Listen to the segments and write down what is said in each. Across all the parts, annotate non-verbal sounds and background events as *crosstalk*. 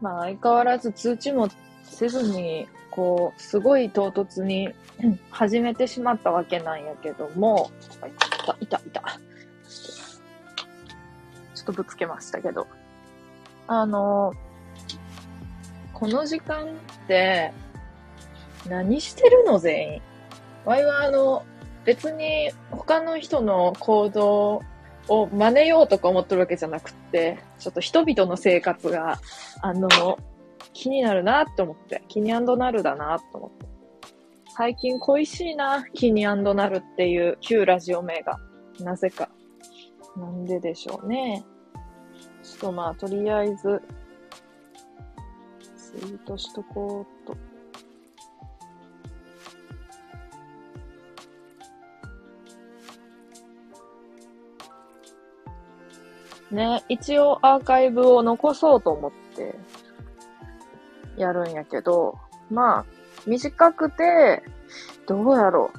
まあ相変わらず通知もせずに、こう、すごい唐突に *clears throat* 始めてしまったわけなんやけども、いた、いた、いた。ちょっとぶつけましたけど。あの、この時間って、何してるの全員？わいはあの、別に他の人の行動を真似ようとか思ってるわけじゃなくって、ちょっと人々の生活が、あの、気になるなって思って、気になるだなと思って。最近恋しいな、気になるっていう旧ラジオ名が。なぜか。なんででしょうね。ちょっとまあ、とりあえず、ツイートしとこうね、一応アーカイブを残そうと思ってやるんやけど、まあ、短くて、どうやろ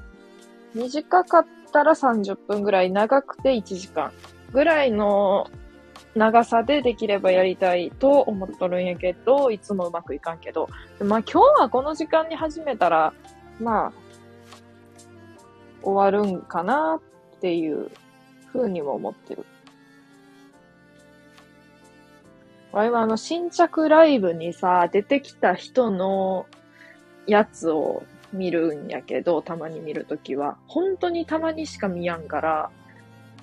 う。短かったら30分ぐらい、長くて1時間ぐらいの長さでできればやりたいと思っとるんやけど、いつもうまくいかんけど。まあ今日はこの時間に始めたら、まあ、終わるんかなっていう風にも思ってる。わいはあの新着ライブにさ、出てきた人のやつを見るんやけど、たまに見るときは。本当にたまにしか見やんから、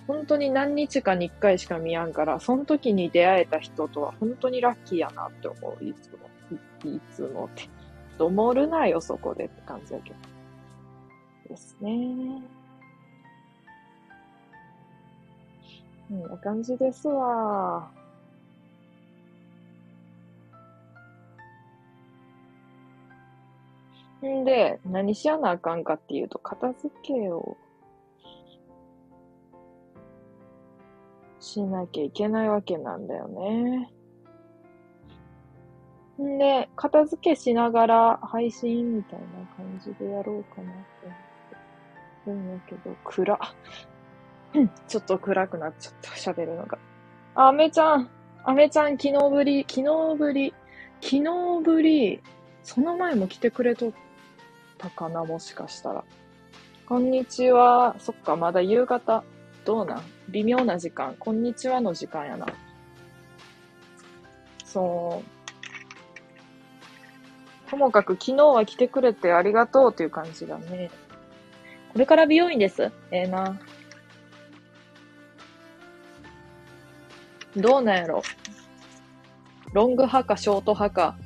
本当に何日かに一回しか見やんから、その時に出会えた人とは本当にラッキーやなって思う、いつも。いいつもって。どもるなよ、そこでって感じやけど。ですね。こんな感じですわ。んで、何しやなあかんかっていうと、片付けをしなきゃいけないわけなんだよね。んで、片付けしながら配信みたいな感じでやろうかなって思ってるんやけど、暗。*laughs* ちょっと暗くなっちゃった、喋るのが。あ、アメちゃん、アメちゃん昨日ぶり、昨日ぶり、昨日ぶり、その前も来てくれとったかな、もしかしたら。こんにちは。そっか、まだ夕方。どうなん？微妙な時間。こんにちはの時間やな。そう。ともかく昨日は来てくれてありがとうっていう感じだね。これから美容院です？ええな。どうなんやろ？ロング派かショート派か。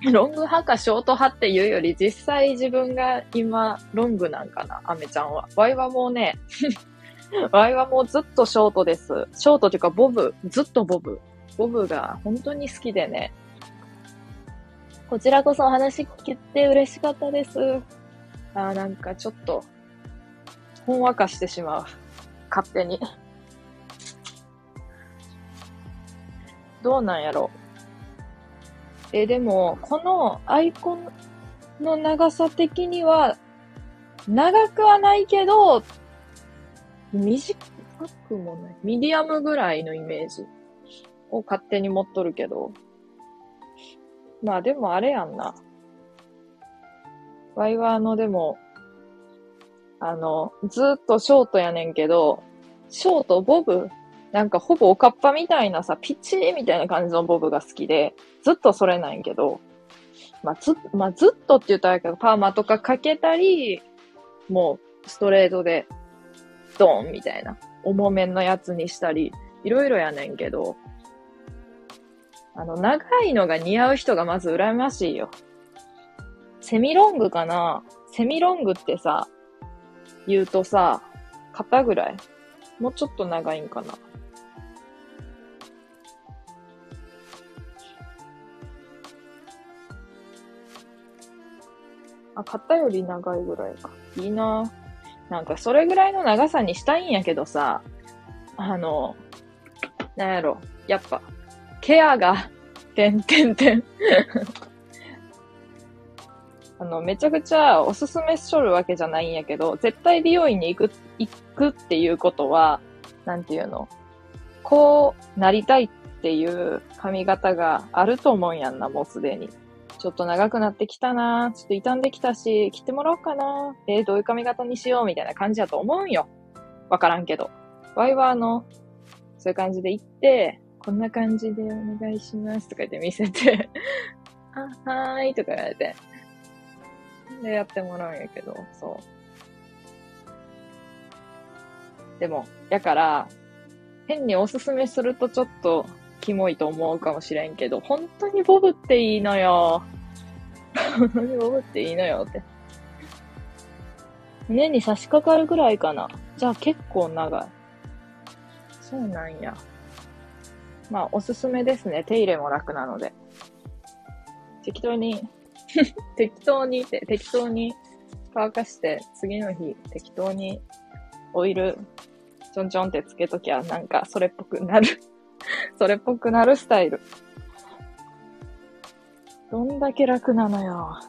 *laughs* ロング派かショート派っていうより、実際自分が今、ロングなんかな、アメちゃんは。ワイはもうね、*laughs* ワイはもうずっとショートです。ショートっていうか、ボブ。ずっとボブ。ボブが本当に好きでね。こちらこそお話聞けて嬉しかったです。あーなんかちょっと、ほんわかしてしまう。勝手に。どうなんやろうえ、でも、このアイコンの長さ的には、長くはないけど、短くもない。ミディアムぐらいのイメージを勝手に持っとるけど。まあでもあれやんな。ワイはあの、でも、あの、ずっとショートやねんけど、ショート、ボブ、なんかほぼおかっぱみたいなさ、ピッチーみたいな感じのボブが好きで、ずっとそれなんけど、まあ、ず、まあ、ずっとって言ったらあれけど、パーマとかかけたり、もう、ストレートで、ドーンみたいな、重めのやつにしたり、いろいろやねんけど、あの、長いのが似合う人がまず羨ましいよ。セミロングかな？セミロングってさ、言うとさ、肩ぐらい？もうちょっと長いんかな？あ、肩より長いぐらいか。いいななんかそれぐらいの長さにしたいんやけどさ、あの、なんやろ、やっぱ、ケアが、てんてんてん。*laughs* あの、めちゃくちゃおすすめしとるわけじゃないんやけど、絶対美容院に行く、行くっていうことは、なんていうのこうなりたいっていう髪型があると思うんやんな、もうすでに。ちょっと長くなってきたなちょっと傷んできたし、切ってもらおうかなえー、どういう髪型にしようみたいな感じだと思うんよ。わからんけど。ワイはあの、そういう感じで行って、こんな感じでお願いしますとか言って見せて *laughs* あ、はーいとか言われて。で、やってもらうんやけど、そう。でも、やから、変におすすめするとちょっとキモいと思うかもしれんけど、本当にボブっていいのよ。本当にボブっていいのよって。胸に差し掛かるぐらいかな。じゃあ結構長い。そうなんや。まあ、おすすめですね。手入れも楽なので。適当に *laughs* 適当にって、適当に乾かして、次の日適当にオイルちょんちょんってつけときゃ、なんかそれっぽくなる *laughs* それっぽくなるスタイル。どんだけ楽なのよ。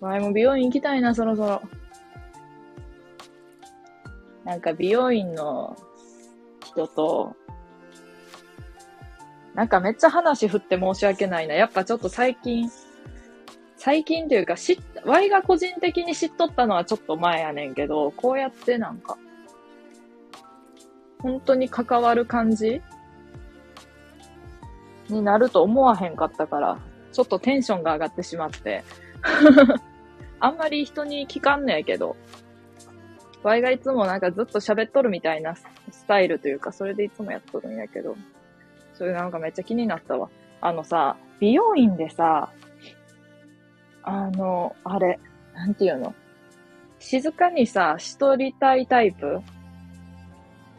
前も美容院行きたいな、そろそろ。なんか美容院の人と、なんかめっちゃ話振って申し訳ないな。やっぱちょっと最近、最近というか、知っ、ワイが個人的に知っとったのはちょっと前やねんけど、こうやってなんか、本当に関わる感じ？になると思わへんかったから、ちょっとテンションが上がってしまって。*laughs* あんまり人に聞かんねえけど、ワイがいつもなんかずっと喋っとるみたいなスタイルというか、それでいつもやっとるんやけど、それなんかめっちゃ気になったわ。あのさ、美容院でさ、あの、あれ、なんていうの？静かにさ、しとりたいタイプ？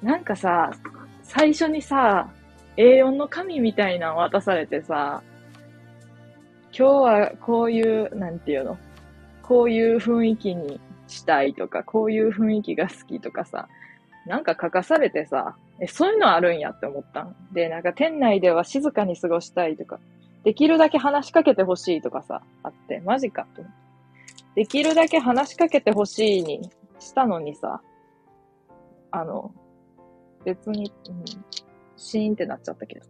なんかさ、最初にさ、A4 の紙みたいなの渡されてさ、今日はこういう、なんていうの？こういう雰囲気にしたいとか、こういう雰囲気が好きとかさ、なんか書かされてさ、え、そういうのあるんやって思ったん。で、なんか店内では静かに過ごしたいとか、できるだけ話しかけてほしいとかさ、あって、マジかと。できるだけ話しかけてほしいにしたのにさ、あの、別に、うん、シーンってなっちゃったけど。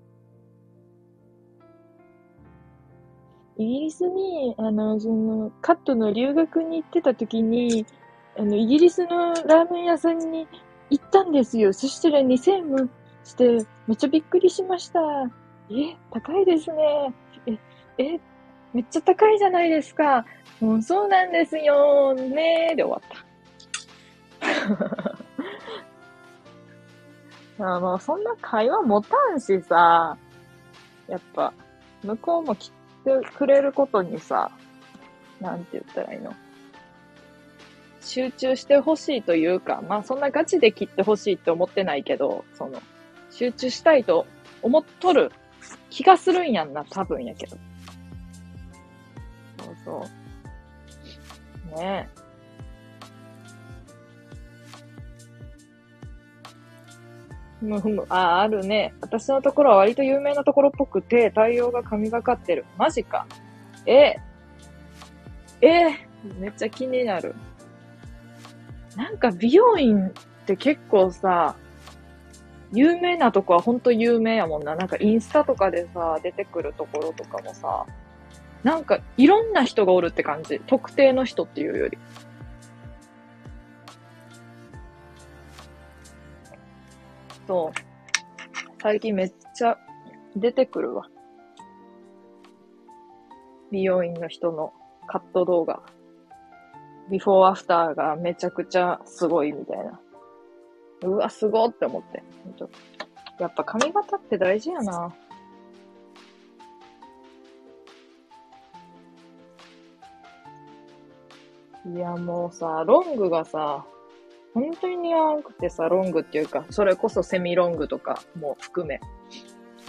イギリスに、あの、その、カットの留学に行ってた時に、あの、イギリスのラーメン屋さんに行ったんですよ。そしたら2000円もして、めっちゃびっくりしました。え、高いですね。え、え、めっちゃ高いじゃないですか。もうそうなんですよ。ねーで終わった。あの、そんな会話持たんしさ、やっぱ、向こうも来てくれることにさ、なんて言ったらいいの？集中してほしいというか、まあそんなガチで切ってほしいって思ってないけど、その、集中したいと思っとる気がするんやんな、多分やけど。そうそう。ねえ。*laughs* あ、あるね。私のところは割と有名なところっぽくて、対応が神がかってる。マジか。ええめっちゃ気になる。なんか美容院って結構さ、有名なとこはほんと有名やもんな。なんかインスタとかでさ、出てくるところとかもさ、なんかいろんな人がおるって感じ。特定の人っていうより。そう。最近めっちゃ出てくるわ。美容院の人のカット動画。ビフォーアフターがめちゃくちゃすごいみたいな。うわ、すごって思って。やっぱ髪型って大事やな。いや、もうさ、ロングがさ、本当に似合わなくてさ、ロングっていうか、それこそセミロングとかも含め。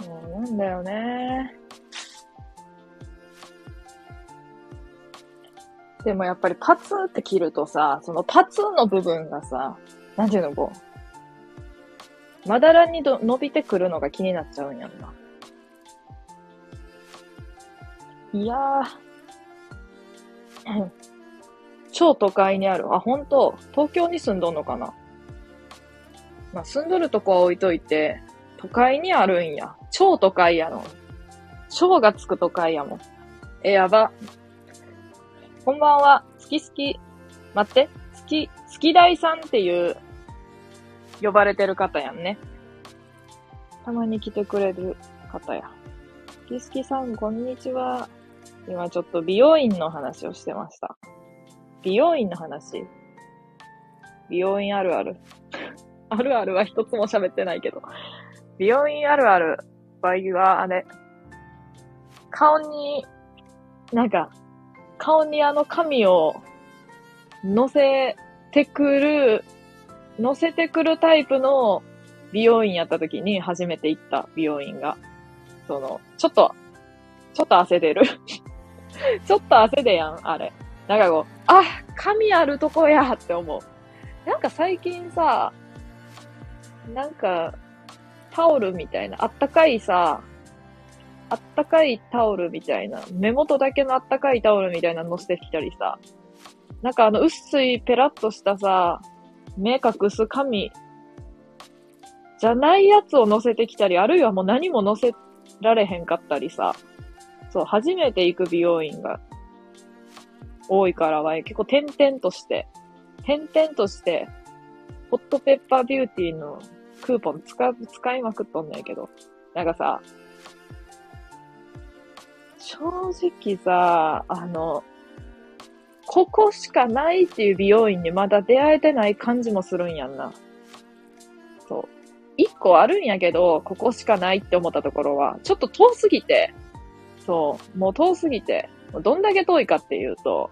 もうなんだよね。でもやっぱりパツって切るとさ、そのパツの部分がさ、なんていうのこう、まだらにど伸びてくるのが気になっちゃうんやんな。いやー。超都会にある。あ、本当？東京に住んどんのかな？まあ、住んどるとこは置いといて、都会にあるんや。超都会やの。超がつく都会やもん。え、やば。こんばんは。好き好き。待って。好き、好き大さんっていう呼ばれてる方やんね。たまに来てくれる方や。好き好きさん、こんにちは。今ちょっと美容院の話をしてました。美容院の話美容院あるある。*laughs* あるあるは一つも喋ってないけど。美容院あるある場合は、あれ、顔に、なんか、顔にあの髪を乗せてくる、乗せてくるタイプの美容院やった時に初めて行った美容院が、その、ちょっと、ちょっと汗出る *laughs* ちょっと汗でやん、あれ。なんかこう、あ、髪あるとこやって思う。なんか最近さ、なんか、タオルみたいな、あったかいさ、あったかいタオルみたいな、目元だけのあったかいタオルみたいなの乗せてきたりさ、なんかあの薄いペラッとしたさ、目隠す髪じゃないやつを乗せてきたり、あるいはもう何も乗せられへんかったりさ、そう、初めて行く美容院が多いからは、結構点々として、点々として、ホットペッパービューティーのクーポン使、使いまくっとんねんけど、なんかさ、正直さ、あの、ここしかないっていう美容院にまだ出会えてない感じもするんやんな。そう。一個あるんやけど、ここしかないって思ったところは、ちょっと遠すぎて、そう、もう遠すぎて、どんだけ遠いかっていうと、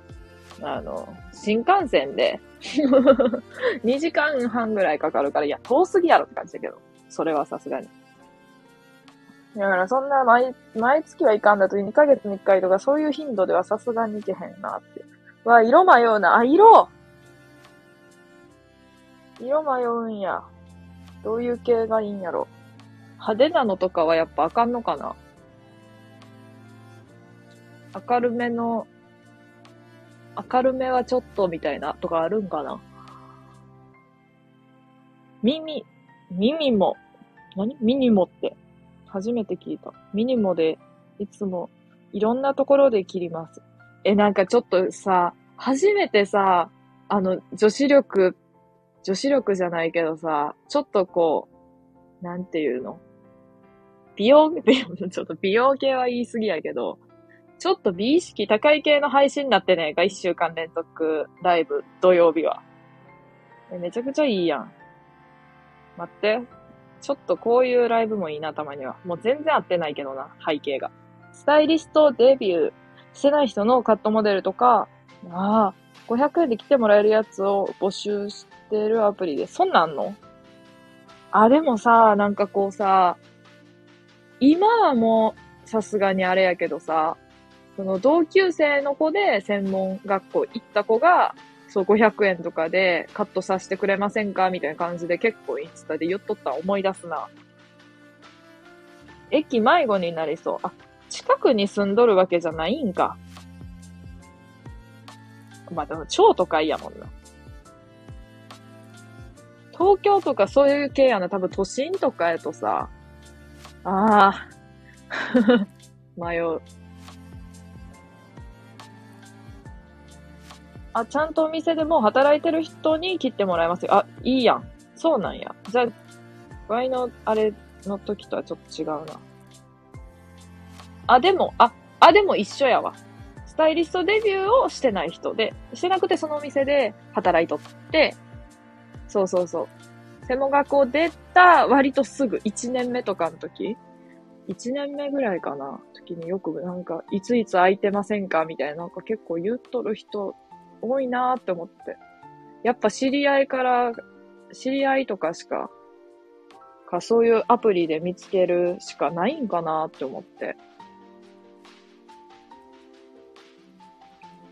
あの、新幹線で *laughs* 2時間半ぐらいかかるから、いや、遠すぎやろって感じだけど、それはさすがに。だからそんな毎、毎月はいかんだと2ヶ月に1回とかそういう頻度ではさすがにいけへんなって。わ、色迷うな。あ、色色迷うんや。どういう系がいいんやろ。派手なのとかはやっぱあかんのかな明るめの、明るめはちょっとみたいなとかあるんかな耳、耳も、何？ミニモって。初めて聞いた。ミニモで、いつも、いろんなところで切ります。え、なんかちょっとさ、初めてさ、あの、女子力、女子力じゃないけどさ、ちょっとこう、なんていうの？美容、美容、ちょっと美容系は言い過ぎやけど、ちょっと美意識高い系の配信になってねえか、一週間連続ライブ、土曜日は。めちゃくちゃいいやん。待って。ちょっとこういうライブもいいな、たまには。もう全然合ってないけどな、背景が。スタイリストデビューしてない人のカットモデルとか、ああ、500円で来てもらえるやつを募集してるアプリで、そんなんの？あ、でもさ、なんかこうさ、今はもう、さすがにあれやけどさ、その同級生の子で専門学校行った子が、そう500円とかでカットさせてくれませんかみたいな感じで結構インスタで言っとった思い出すな。駅迷子になりそう。あ、近くに住んどるわけじゃないんか。まあでも超都会やもんな。東京とかそういう系やな。多分都心とかやとさ、ああ、*laughs* 迷う。あ、ちゃんとお店でも働いてる人に切ってもらいますよ。あ、いいやん。そうなんや。じゃあ、ワイのあれの時とはちょっと違うな。あ、でも、あ、あ、でも一緒やわ。スタイリストデビューをしてない人で、してなくてそのお店で働いとって、そうそうそう。専門学校出た割とすぐ、1年目とかの時、1年目ぐらいかな、時によくなんか、いついつ空いてませんかみたいな、なんか結構言っとる人多いなって思って。やっぱ知り合いから、知り合いとかしか、かそういうアプリで見つけるしかないんかなって思って。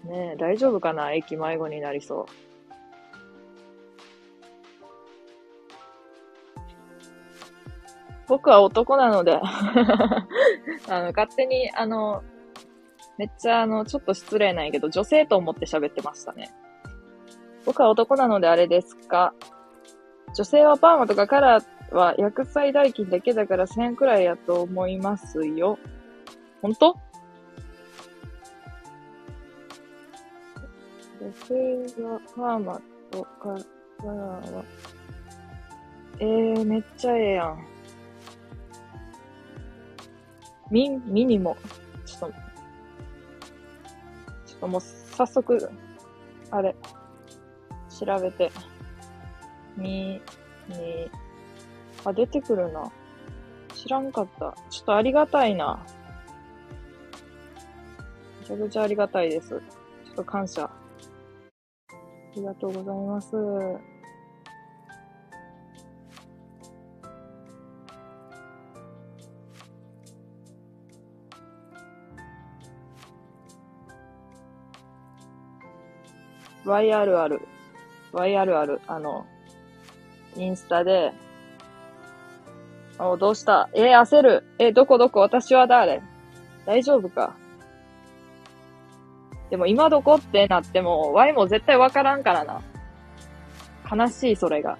ねえ、大丈夫かな？駅迷子になりそう。僕は男なので *laughs* あの、勝手に、あの、めっちゃあの、ちょっと失礼なんやけど、女性と思って喋ってましたね。僕は男なのであれですか？女性はパーマとかカラーは薬剤代金だけだから1000円くらいやと思いますよ。ほんと女性がパーマとかからは、えー、めっちゃええやん。ミ、ミニも、と、もう早速、あれ、調べて、み、に、あ、出てくるな。知らんかった。ちょっとありがたいな。めちゃくちゃありがたいです。ちょっと感謝。ありがとうございます。YRR。YRR。あの、インスタで、お、どうした？えー、焦る。えー、どこ？どこ？私は誰？大丈夫か？でも今どこってなっても、Y も絶対わからんからな。悲しい、それが。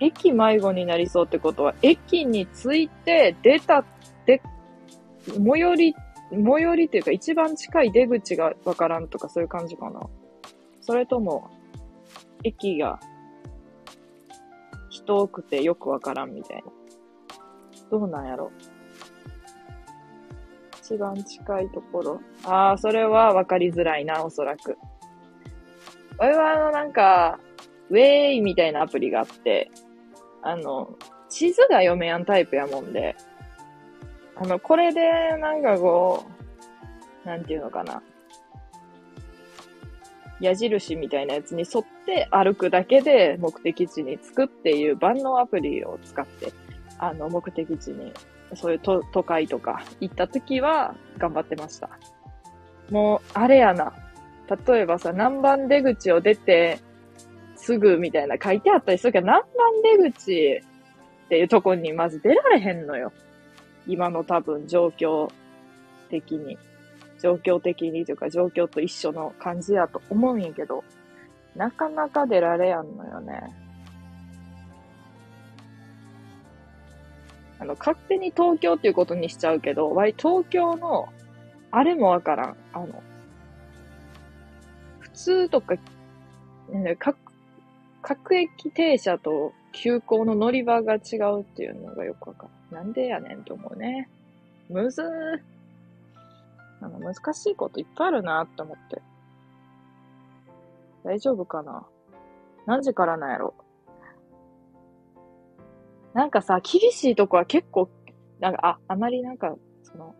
駅迷子になりそうってことは、駅に着いて出た、で、最寄り、最寄りっていうか一番近い出口がわからんとかそういう感じかな。それとも、駅が人多くてよくわからんみたいな。どうなんやろ一番近いところ。ああ、それはわかりづらいな、おそらく。俺はあの、なんか、ウェイみたいなアプリがあって、あの、地図が読めやんタイプやもんで、あの、これで、なんかこう、なんていうのかな。矢印みたいなやつに沿って歩くだけで目的地に着くっていう万能アプリを使って、あの、目的地に、そういう都都会とか行った時は頑張ってました。もう、あれやな。例えばさ、何番出口を出て、すぐみたいな書いてあったりするけど、何番出口っていうとこにまず出られへんのよ。今の多分状況的に。状況的にというか状況と一緒の感じやと思うんやけど、なかなか出られやんのよね。あの、勝手に東京っていうことにしちゃうけど、わい東京の、あれもわからん。あの、普通とか、ね、各、各駅停車と急行の乗り場が違うっていうのがよくわかる。なんでやねんと思うね。むずー。なんか難しいこといっぱいあるなって思って。大丈夫かな何時からなんやろなんかさ、厳しいとこは結構、なんか、あ、あまりなんか、その、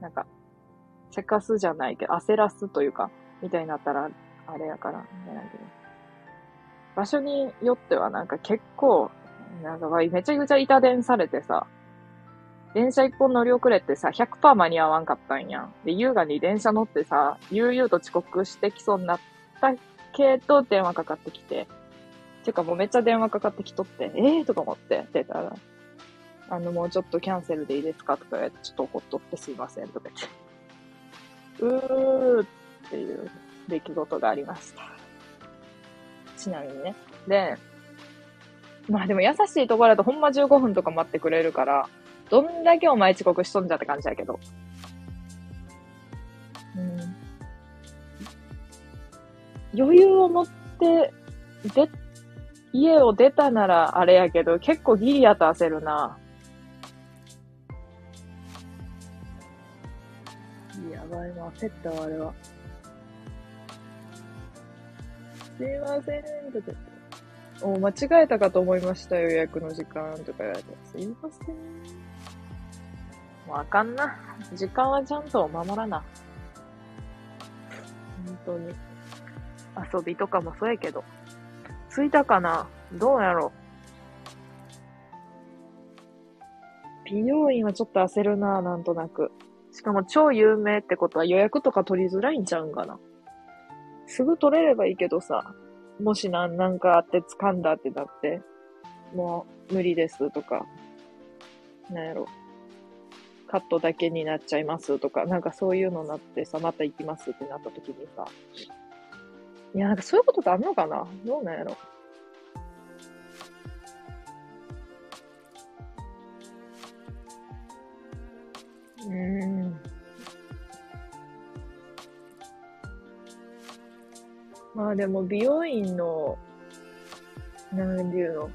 なんか、せかすじゃないけど、焦らすというか、みたいになったら、あれやから、ね、なけど。場所によってはなんか結構、なんかめちゃくちゃ板伝されてさ、電車一本乗り遅れてさ、100%間に合わんかったんやん。で、優雅に電車乗ってさ、悠々と遅刻してきそうになったけど、電話かかってきて。てかもうめっちゃ電話かかってきとって、えーとか思って、出たら、あの、もうちょっとキャンセルでいいですかとか言われて、ちょっと怒っとってすいませんとか言って。うーっていう出来事がありました。ちなみにね。で、まあでも優しいところだとほんま15分とか待ってくれるから、どんだけお前遅刻しとんじゃって感じだけど。うん。余裕を持って、で、家を出たならあれやけど、結構ギリやと焦るな。やばいな、焦ったわ、あれは。すいません、とかお間違えたかと思いましたよ、予約の時間とか言われて。すいません。もうあかんな。時間はちゃんと守らな。本当に。遊びとかもそうやけど。着いたかな？どうやろ美容院はちょっと焦るな、なんとなく。しかも超有名ってことは予約とか取りづらいんちゃうんかな？すぐ取れればいいけどさ、もしなんなんかあって掴んだってなって、もう無理ですとか、なんやろ、カットだけになっちゃいますとか、なんかそういうのになってさ、また行きますってなった時にさ、いや、なんかそういうことってあんのかな？どうなんやろ？うーん。まあでも美容院の、なんていうの、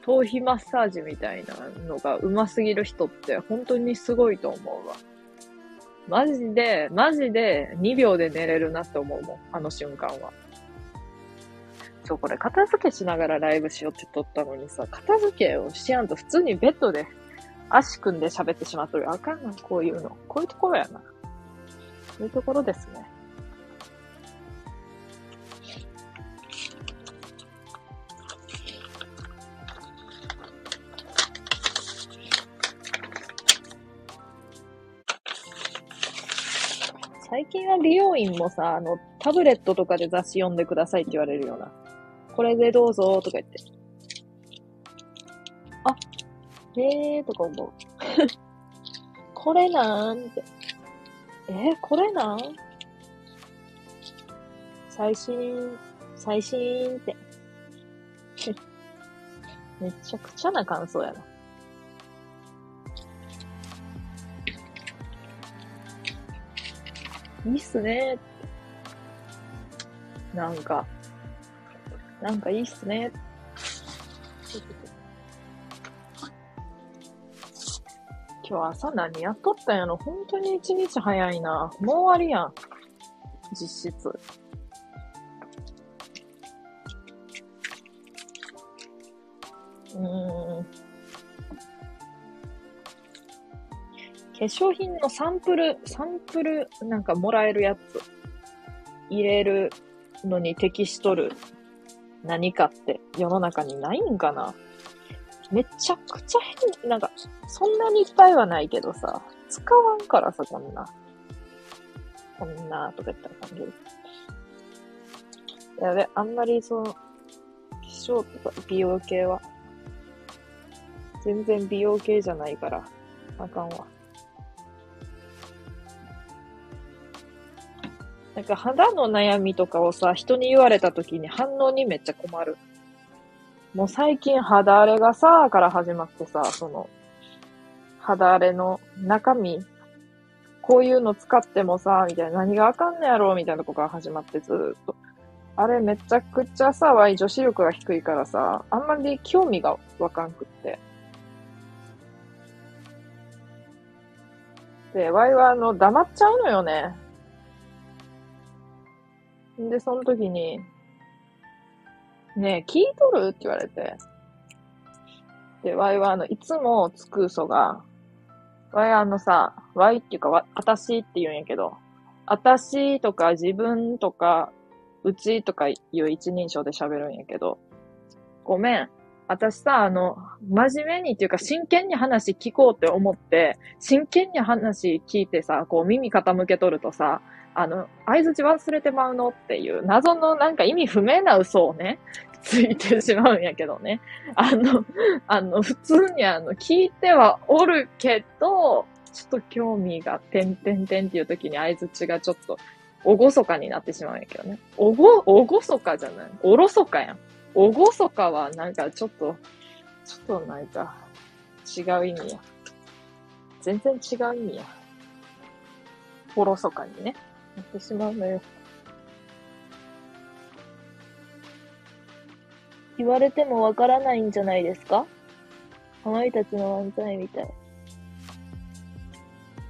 頭皮マッサージみたいなのが上手すぎる人って本当にすごいと思うわ。マジで、マジで2秒で寝れるなって思うもん、あの瞬間は。ちょ、これ片付けしながらライブしようって撮ったのにさ、片付けをしやんと普通にベッドで足組んで喋ってしまっとる。あかんな、こういうの。こういうところやな。こういうところですね。最近は美容院もさ、あの、タブレットとかで雑誌読んでくださいって言われるような。これでどうぞとか言って。あ、へえーとか思う。*laughs* これなーんって。えー、これなん？最新、最新って。*laughs* めちゃくちゃな感想やな。いいっすねなんか、なんかいいっすね今日朝何やっとったんやろ本当に一日早いな。もう終わりやん。実質。うん。化粧品のサンプル、サンプルなんかもらえるやつ入れるのに適しとる何かって世の中にないんかなめちゃくちゃ変、なんか、そんなにいっぱいはないけどさ、使わんからさ、こんな。こんな、とか言ったら感じる。やべ、あんまりその、化粧とか美容系は、全然美容系じゃないから、あかんわ。なんか肌の悩みとかをさ、人に言われた時に反応にめっちゃ困る。もう最近肌荒れがさ、から始まってさ、その、肌荒れの中身、こういうの使ってもさ、みたいな、何があかんねやろ、みたいなとこから始まってずっと。あれめちゃくちゃさ、ワイ女子力が低いからさ、あんまり興味がわかんくって。で、ワイはあの、黙っちゃうのよね。で、その時に、ねえ、聞いとる？って言われて。で、ワイはあの、いつもつく嘘が、ワイあのさ、ワイっていうか、わ、あたしって言うんやけど、あたしとか自分とか、うちとかいう一人称で喋るんやけど、ごめん。私さ、あの、真面目にっていうか真剣に話聞こうって思って、真剣に話聞いてさ、こう耳傾けとるとさ、あの、合図忘れてまうのっていう謎のなんか意味不明な嘘をね、*laughs* ついてしまうんやけどね。あの、あの、普通にあの、聞いてはおるけど、ちょっと興味が、てんてんてんっていう時に合図がちょっと、おごそかになってしまうんやけどね。おご、おごそかじゃない。おろそかやん。おごそかはなんかちょっと、ちょっとなんか、違う意味や。全然違う意味や。おろそかにね。なってしまうのよ。言われてもわからないんじゃないですか？かまいたちの漫才みたい。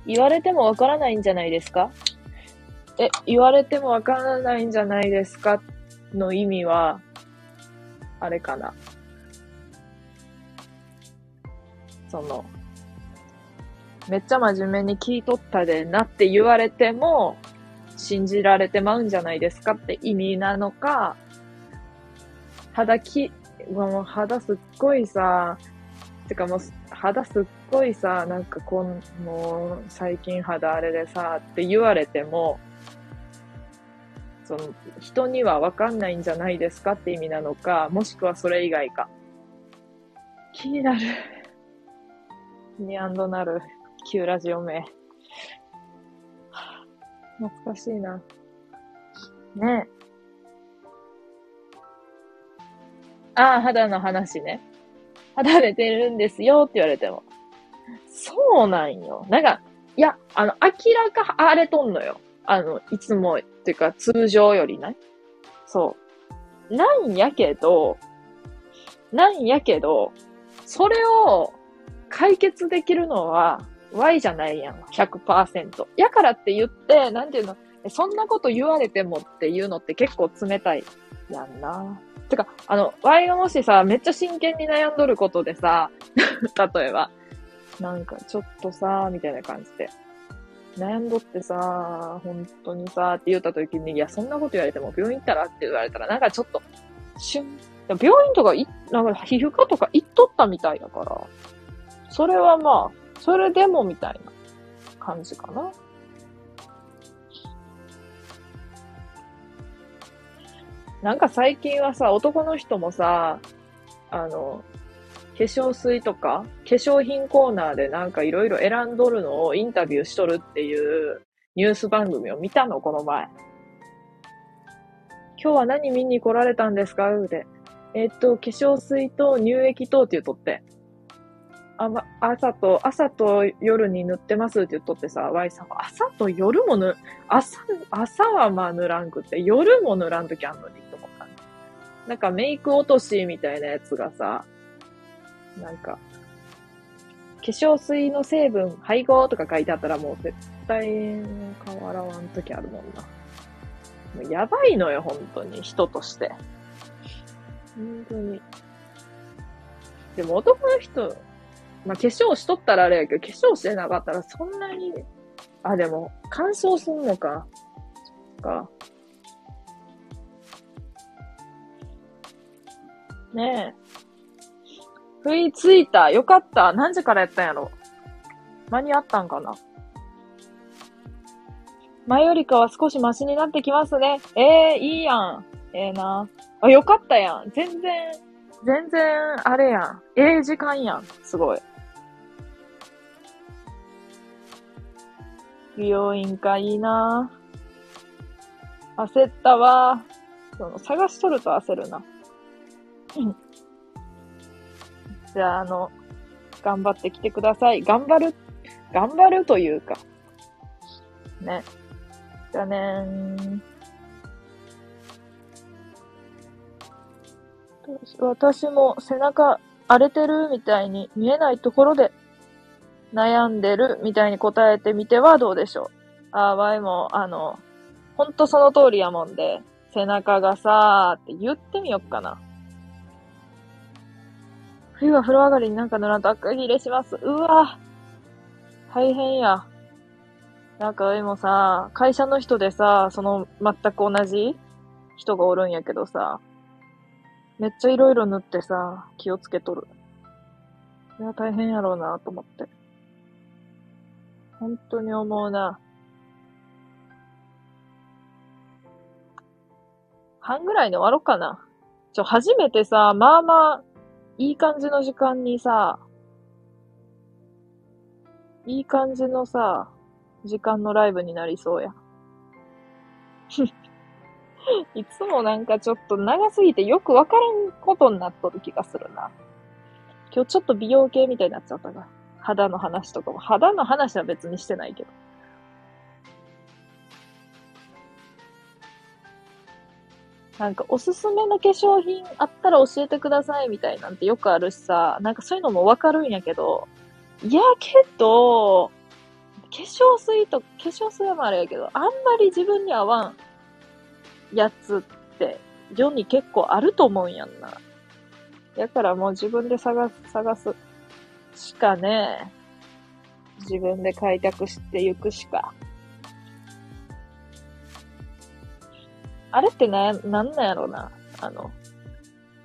言われてもわからないんじゃないですか？え、言われてもわからないんじゃないですかの意味は、あれかな？その、めっちゃ真面目に聞いとったでなって言われても、信じられてまうんじゃないですかって意味なのか、肌き、もう肌すっごいさ、てかもう肌すっごいさ、なんかこん、もう最近肌荒れでさって言われても、その人にはわかんないんじゃないですかって意味なのか、もしくはそれ以外か。気になる。*laughs* ニアンドなる、旧ラジオ名。懐かしいな。ねああ、肌の話ね。肌荒れてるんですよって言われても。そうなんよ。なんか、いや、あの、明らか荒れとんのよ。あの、いつも、っていうか通常よりね。そう。なんやけど、なんやけど、それを解決できるのは Y じゃないやん。100%。やからって言って、なんていうの、そんなこと言われてもっていうのって結構冷たいやんな。てか、あの、Y がもしさ、めっちゃ真剣に悩んどることでさ、*laughs* 例えば、なんかちょっとさ、みたいな感じで。悩んどってさ、本当にさ、って言った時に、いや、そんなこと言われても病院行ったらって言われたら、なんかちょっと、しゅん、病院とかい、なんか皮膚科とか行っとったみたいだから、それはまあ、それでもみたいな感じかな。なんか最近はさ、男の人もさ、あの、化粧水とか、化粧品コーナーでなんかいろいろ選んどるのをインタビューしとるっていうニュース番組を見たの、この前。今日は何見に来られたんですか？って。えっと、化粧水と乳液とって言うとって。あ、ま、朝と、朝と夜に塗ってますって言っとってさ、ワイさんは朝と夜も塗、朝、朝はまあ塗らんくって、夜も塗らんときあんのにと思った。なんかメイク落としみたいなやつがさ、なんか、化粧水の成分配合とか書いてあったらもう絶対変わらんときあるもんな。もうやばいのよ、本当に。人として。本当に。でも男の人、まあ、化粧しとったらあれやけど、化粧してなかったらそんなに、あ、でも、乾燥すんのか。そっか。ねえ。不意ついた。よかった。何時からやったんやろ間に合ったんかな前よりかは少しマシになってきますね。ええー、いいやん。ええー、な。あ、よかったやん。全然、全然、あれやん。ええ時間やん。すごい。美容院かいいな焦ったわ。その、探しとると焦るな。*laughs* じゃあ、あの、頑張ってきてください。頑張る、頑張るというか。ね。じゃあねー。私も背中荒れてるみたいに見えないところで悩んでるみたいに答えてみてはどうでしょう。あー、わいも、あの、ほんとその通りやもんで、背中がさーって言ってみよっかな。冬は風呂上がりになんか塗らんと赤切れします。うわ大変や。なんか今さ、会社の人でさ、その全く同じ人がおるんやけどさ、めっちゃ色々塗ってさ、気をつけとる。いや、大変やろうなと思って。本当に思うな。半ぐらいで終わろうかな。ちょ、初めてさ、まあまあ、いい感じの時間にさ、いい感じのさ、時間のライブになりそうや。*laughs* いつもなんかちょっと長すぎてよくわからんことになっとる気がするな。今日ちょっと美容系みたいになっちゃったが。肌の話とかも。肌の話は別にしてないけど。なんかおすすめの化粧品あったら教えてくださいみたいなんてよくあるしさ、なんかそういうのもわかるんやけど、いやけど、化粧水と、化粧水はあれやけど、あんまり自分に合わんやつって世に結構あると思うんやんな。だからもう自分で探す、探すしかね、自分で開拓していくしか。あれってね、なんなんやろうな。あの、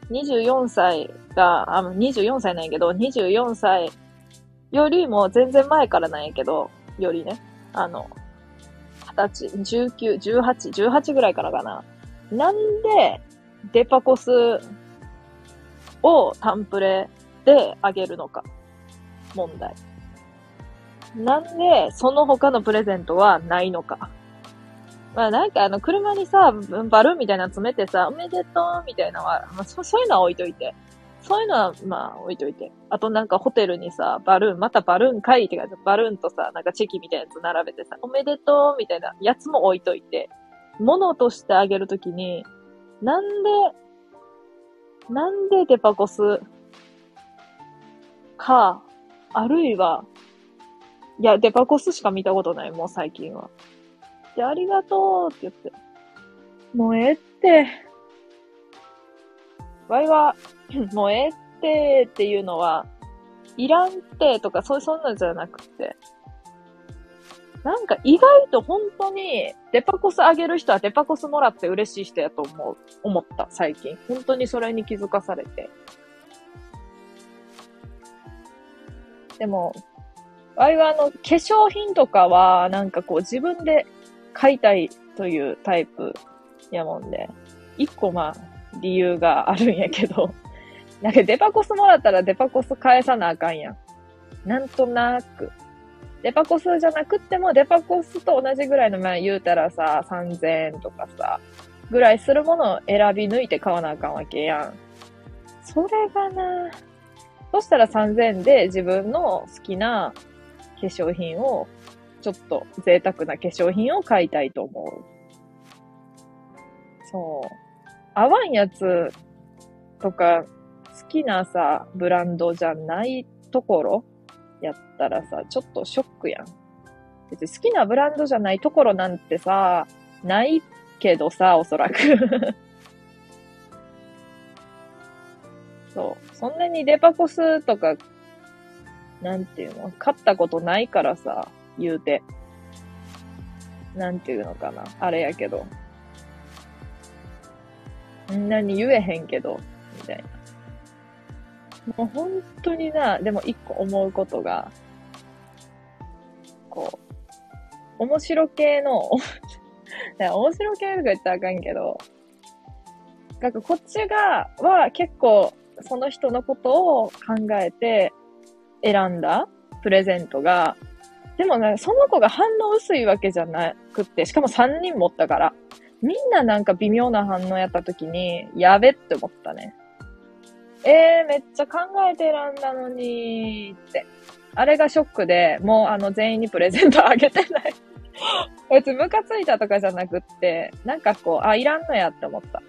24歳が、あ、24歳なんやけど、24歳よりも全然前からなんやけど、よりね、あの、20歳、19、18、18ぐらいからかな。なんで、デパコスをタンプレであげるのか。問題。なんで、その他のプレゼントはないのか。まあなんかあの、車にさ、バルーンみたいなの詰めてさ、おめでとうみたいなのは、まあそそういうのは置いといて。そういうのは、まあ、置いといて。あとなんかホテルにさ、バルーン、またバルーンかいって感じバルーンとさ、なんかチェキみたいなやつ並べてさ、おめでとうみたいなやつも置いといて、物としてあげるときに、なんで、なんでデパコスか、あるいは、いや、デパコスしか見たことない、もう最近は。で、ありがとうって言って。もうええって。わいは、*clears throat* もうええってっていうのは、いらんってとか、そう、そんなんじゃなくて。なんか意外と本当にデパコスあげる人はデパコスもらって嬉しい人やと思う、思った、最近。本当にそれに気づかされて。でも、あいはあの、化粧品とかは、なんかこう自分で買いたいというタイプやもんで、一個まあ、理由があるんやけど、*laughs* なんかデパコスもらったらデパコス返さなあかんやん。なんとなく。デパコスじゃなくっても、デパコスと同じぐらいの前言うたらさ、3000円とかさ、ぐらいするものを選び抜いて買わなあかんわけやん。それがなそしたら3000円で自分の好きな化粧品を、ちょっと贅沢な化粧品を買いたいと思う。そう。合わんやつとか、好きなさ、ブランドじゃないところやったらさ、ちょっとショックやん。別に好きなブランドじゃないところなんてさ、ないけどさ、おそらく *laughs* そう。そんなにデパコスとか、なんていうの、買ったことないからさ、言うて。なんていうのかな。あれやけど。みんなに言えへんけど、みたいな。もう本当にな、でも一個思うことが、こう、面白系の、面白系とか言ったらあかんけど、なんかこっちが、は結構その人のことを考えて選んだプレゼントが、でもね、その子が反応薄いわけじゃなくって、しかも3人持ったから、みんななんか微妙な反応やった時に、やべって思ったね。えー、めっちゃ考えて選んだのにって。あれがショックで、もうあの全員にプレゼントあげてない *laughs* 別にムカついたとかじゃなくって、なんかこう、あ、いらんのやって思った。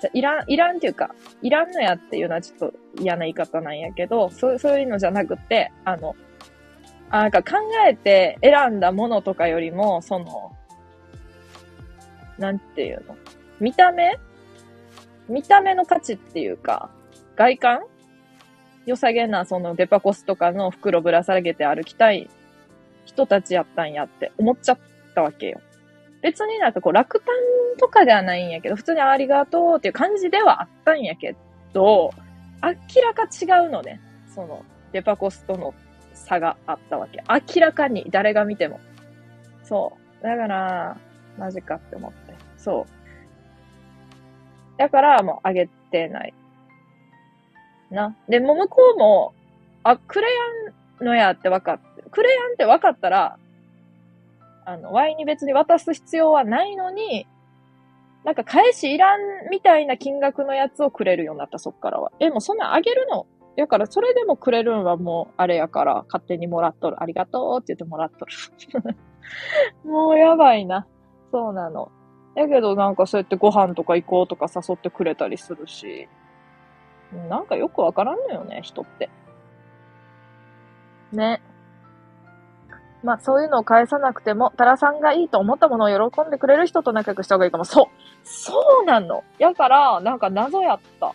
じゃ、いらん、いらんっていうか、いらんのやっていうのはちょっと嫌な言い方なんやけど、そう、そういうのじゃなくて、あの、あなんか考えて選んだものとかよりも、その、なんていうの？見た目？見た目の価値っていうか、外観？良さげな、そのデパコスとかの袋ぶら下げて歩きたい人たちやったんやって思っちゃったわけよ。別になんかこう落胆とかではないんやけど、普通にありがとうっていう感じではあったんやけど、明らか違うのね。その、デパコスとの差があったわけ。明らかに誰が見ても。そう。だから、マジかって思って。そう。だから、もうあげてない。な。で、も向こうも、あ、クレヤンのやって分かって、クレヤンって分かったら、あの、ワイに別に渡す必要はないのに、なんか返しいらんみたいな金額のやつをくれるようになった、そっからは。え、もうそんなんあげるの？だから、それでもくれるんはもう、あれやから、勝手にもらっとる。ありがとうって言ってもらっとる。*laughs* もうやばいな。そうなの。やけどなんかそうやってご飯とか行こうとか誘ってくれたりするし、なんかよくわからんのよね、人って。ね。まあそういうのを返さなくても、タラさんがいいと思ったものを喜んでくれる人と仲良くした方がいいかも。そうそうなのやから、なんか謎やった。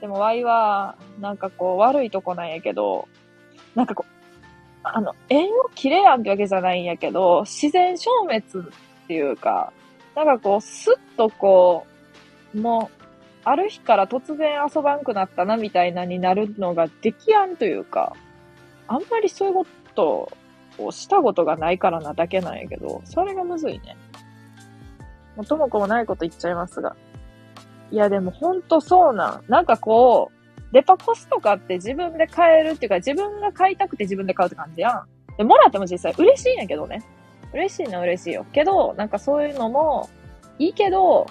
でも、ワイは、なんかこう、悪いとこなんやけど、なんかこう、あの、縁を切れやんってわけじゃないんやけど、自然消滅っていうか、なんかこう、すっとこう、もう、ある日から突然遊ばんくなったなみたいなになるのができやんというか、あんまりそういうことをしたことがないからなだけなんやけど、それがむずいね。もともこもないこと言っちゃいますが。いやでもほんとそうなん。なんかこう、デパコスとかって自分で買えるっていうか自分が買いたくて自分で買うって感じやん。で、もらっても実際嬉しいんやけどね。嬉しいのは嬉しいよ。けど、なんかそういうのもいいけど、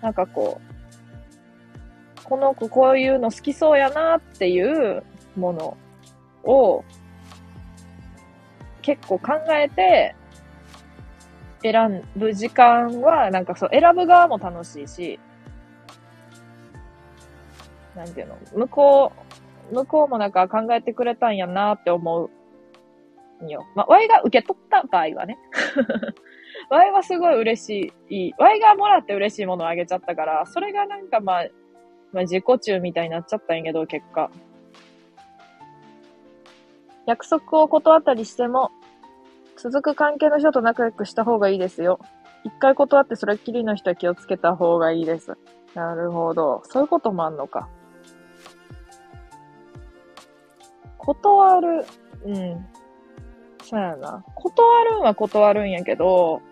なんかこうこの子こういうの好きそうやなっていうものを結構考えて選ぶ時間は、なんかそう、選ぶ側も楽しいし、なんていうの、向こう、向こうもなんか考えてくれたんやなって思うよ。まあ、Y が受け取った場合はね。*laughs* Y はすごい嬉しい。Y がもらって嬉しいものをあげちゃったから、それがなんかまあ、まあ、自己中みたいになっちゃったんやけど、結果。約束を断ったりしても、続く関係の人と仲良くした方がいいですよ。一回断ってそれっきりの人は気をつけた方がいいです。なるほど。そういうこともあんのか。断る、うん。そうやな。断るんは断るんやけど、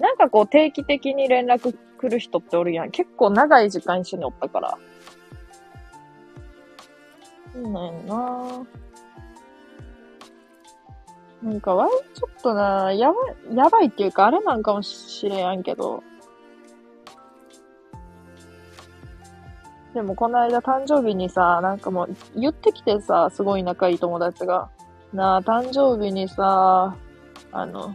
なんかこう定期的に連絡来る人っておるやん。結構長い時間一緒におったから。そうなんやななんか、わい、ちょっとな、やばい、やばいっていうか、あれなんかもしれんけど。でも、この間誕生日にさ、なんかもう、言ってきてさ、すごい仲いい友達が。なあ、誕生日にさ、あの、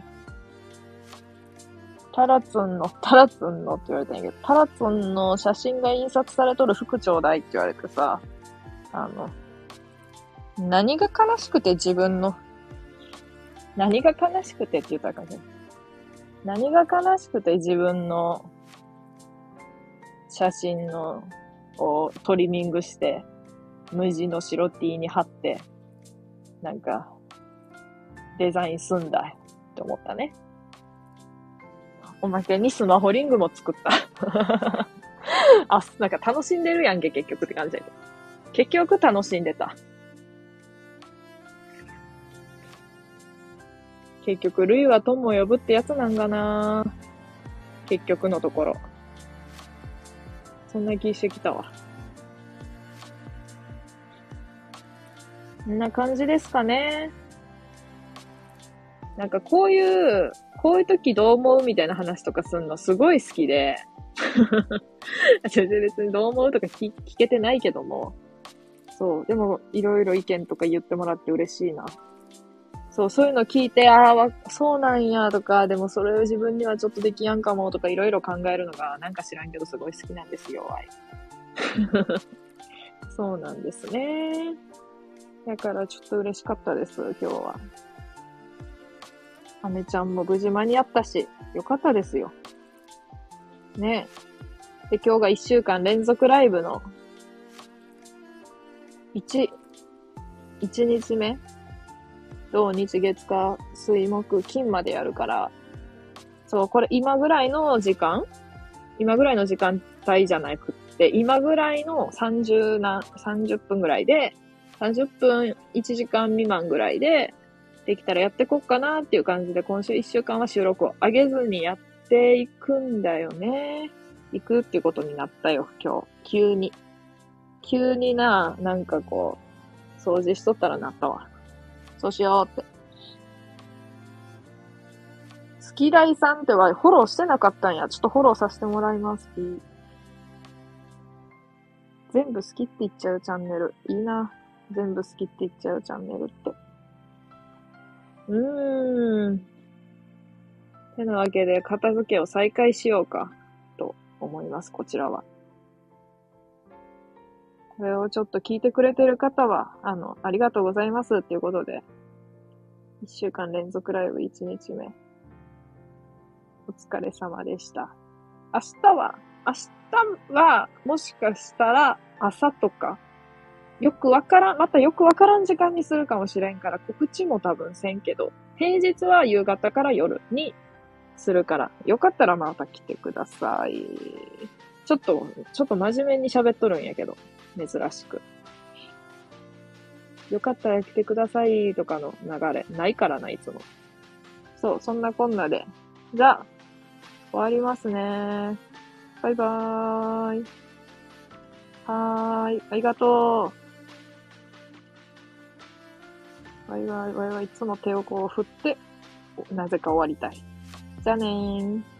タラツンの、タラツンのって言われたんやけど、タラツンの写真が印刷されとる服ちょうだいって言われてさ、あの、何が悲しくて自分の何が悲しくてって言ったかね。何が悲しくて自分の写真のをトリミングして、無地の白 T に貼って、なんか、デザインすんだって思ったね。おまけにスマホリングも作った。*laughs* あ、なんか楽しんでるやんけ、結局って感じだけど。結局楽しんでた。結局、類は友を呼ぶってやつなんかな結局のところ。そんな気してきたわ。こんな感じですかね。なんかこういう、こういう時どう思うみたいな話とかすんのすごい好きで。全然別にどう思うとか聞聞けてないけども。そう。でも、いろいろ意見とか言ってもらって嬉しいな。そう、そういうの聞いて、ああ、そうなんやとか、でもそれを自分にはちょっとできやんかもとかいろいろ考えるのがなんか知らんけどすごい好きなんですよ、愛。*laughs* そうなんですね。だからちょっと嬉しかったです、今日は。アメちゃんも無事間に合ったし、よかったですよ。ねで、今日が1週間連続ライブの1、1日目土日月火水木金までやるから、そう、これ今ぐらいの時間？今ぐらいの時間帯じゃなくって、今ぐらいの30な、30分ぐらいで、30分1時間未満ぐらいで、できたらやってこっかなっていう感じで、今週1週間は収録を上げずにやっていくんだよね。行くっていうことになったよ、今日。急に。急にな、なんかこう、掃除しとったらなったわ。そうしようって。好きだいさんってはフォローしてなかったんや。ちょっとフォローさせてもらいます。全部好きって言っちゃうチャンネル。いいな。全部好きって言っちゃうチャンネルって。うーん。てなわけで、片付けを再開しようか、と思います、こちらは。これをちょっと聞いてくれてる方は、あの、ありがとうございますっていうことで、一週間連続ライブ一日目。お疲れ様でした。明日は、明日は、もしかしたら朝とか、よくわからん、またよくわからん時間にするかもしれんから、告知も多分せんけど、平日は夕方から夜にするから、よかったらまた来てください。ちょっと、ちょっと真面目に喋っとるんやけど。珍しく。よかったら来てくださいとかの流れ、ないからな、いつも。そう、そんなこんなで。じゃあ、終わりますね。バイバーイ。はーい、ありがとう。バイバイ、バイバイ、いつも手をこう振って、なぜか終わりたい。じゃあねー。